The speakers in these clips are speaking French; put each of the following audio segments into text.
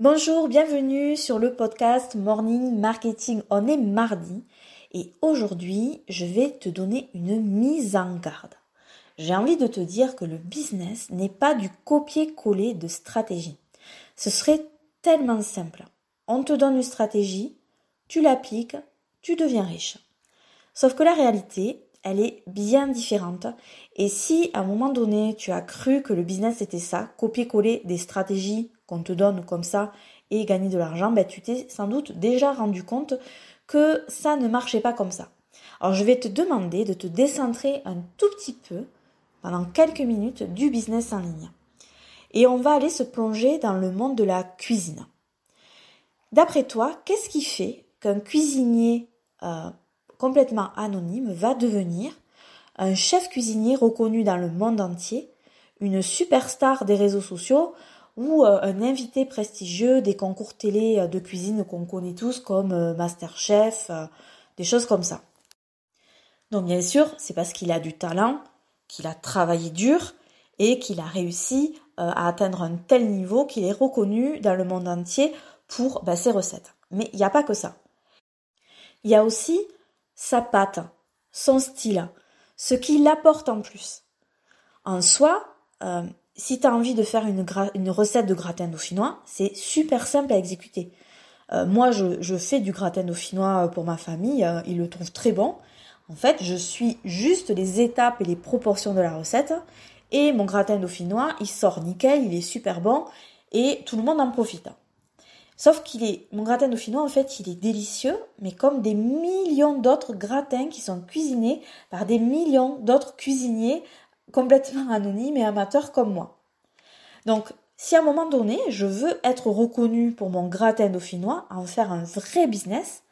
Bonjour, bienvenue sur le podcast Morning Marketing. On est mardi et aujourd'hui, je vais te donner une mise en garde. J'ai envie de te dire que le business n'est pas du copier-coller de stratégie. Ce serait tellement simple. On te donne une stratégie, tu l'appliques, tu deviens riche. Sauf que la réalité, elle est bien différente. Et si à un moment donné, tu as cru que le business était ça, copier-coller des stratégies qu'on te donne comme ça et gagner de l'argent, ben, tu t'es sans doute déjà rendu compte que ça ne marchait pas comme ça. Alors je vais te demander de te décentrer un tout petit peu pendant quelques minutes du business en ligne. Et on va aller se plonger dans le monde de la cuisine. D'après toi, qu'est-ce qui fait qu'un cuisinier euh, complètement anonyme va devenir un chef cuisinier reconnu dans le monde entier, une superstar des réseaux sociaux ou euh, un invité prestigieux des concours télé euh, de cuisine qu'on connaît tous comme euh, Masterchef, des choses comme ça. Donc bien sûr, c'est parce qu'il a du talent, qu'il a travaillé dur et qu'il a réussi à atteindre un tel niveau qu'il est reconnu dans le monde entier pour bah, ses recettes. Mais il n'y a pas que ça. Il y a aussi sa patte, son style, ce qui l'apporte en plus. En soi, si tu as envie de faire une, recette de gratin dauphinois, c'est super simple à exécuter. Euh, moi, je, fais du gratin dauphinois pour ma famille, euh, ils le trouvent très bon. En fait, je suis juste les étapes et les proportions de la recette, et mon gratin dauphinois, il sort nickel, il est super bon, et tout le monde en profite. Sauf qu'il est, mon gratin dauphinois, en fait, il est délicieux, mais comme des millions d'autres gratins qui sont cuisinés par des millions d'autres cuisiniers complètement anonymes et amateurs comme moi. Donc, si à un moment donné, je veux être reconnu pour mon gratin dauphinois, en faire un vrai business,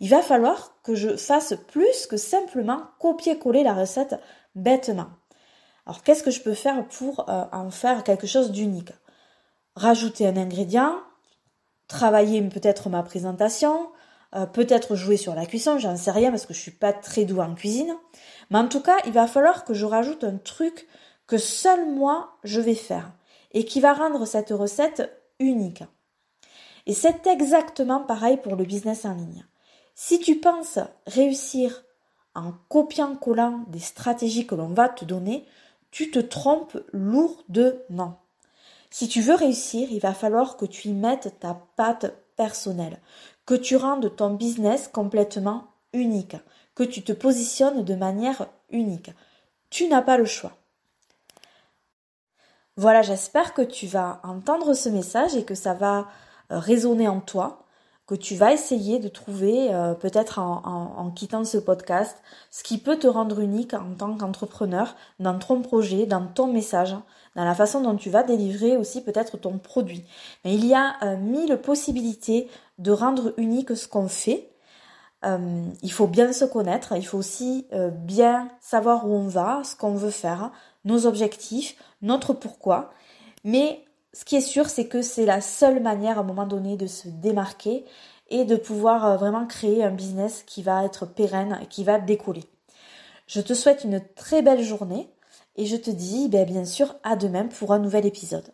il va falloir que je fasse plus que simplement copier-coller la recette bêtement. Alors, qu'est-ce que je peux faire pour euh, en faire quelque chose d'unique? Rajouter un ingrédient, travailler peut-être ma présentation, euh, peut-être jouer sur la cuisson, j'en sais rien parce que je suis pas très douée en cuisine. Mais en tout cas, il va falloir que je rajoute un truc que seul moi je vais faire et qui va rendre cette recette unique. Et c'est exactement pareil pour le business en ligne. Si tu penses réussir en copiant-collant des stratégies que l'on va te donner, tu te trompes lourdement. Si tu veux réussir, il va falloir que tu y mettes ta patte personnelle, que tu rendes ton business complètement unique, que tu te positionnes de manière unique. Tu n'as pas le choix. Voilà, j'espère que tu vas entendre ce message et que ça va euh, résonner en toi, que tu vas essayer de trouver, euh, peut-être en, quittant ce podcast, ce qui peut te rendre unique en tant qu'entrepreneur dans ton projet, dans ton message, dans la façon dont tu vas délivrer aussi peut-être ton produit. Mais il y a euh, mille possibilités de rendre unique ce qu'on fait. Euh, il faut bien se connaître, il faut aussi bien savoir où on va, ce qu'on veut faire, nos objectifs, notre pourquoi. Mais ce qui est sûr, c'est que c'est la seule manière à un moment donné de se démarquer et de pouvoir euh, vraiment créer un business qui va être pérenne et qui va décoller. Je te souhaite une très belle journée et je te dis ben, bien sûr à demain pour un nouvel épisode.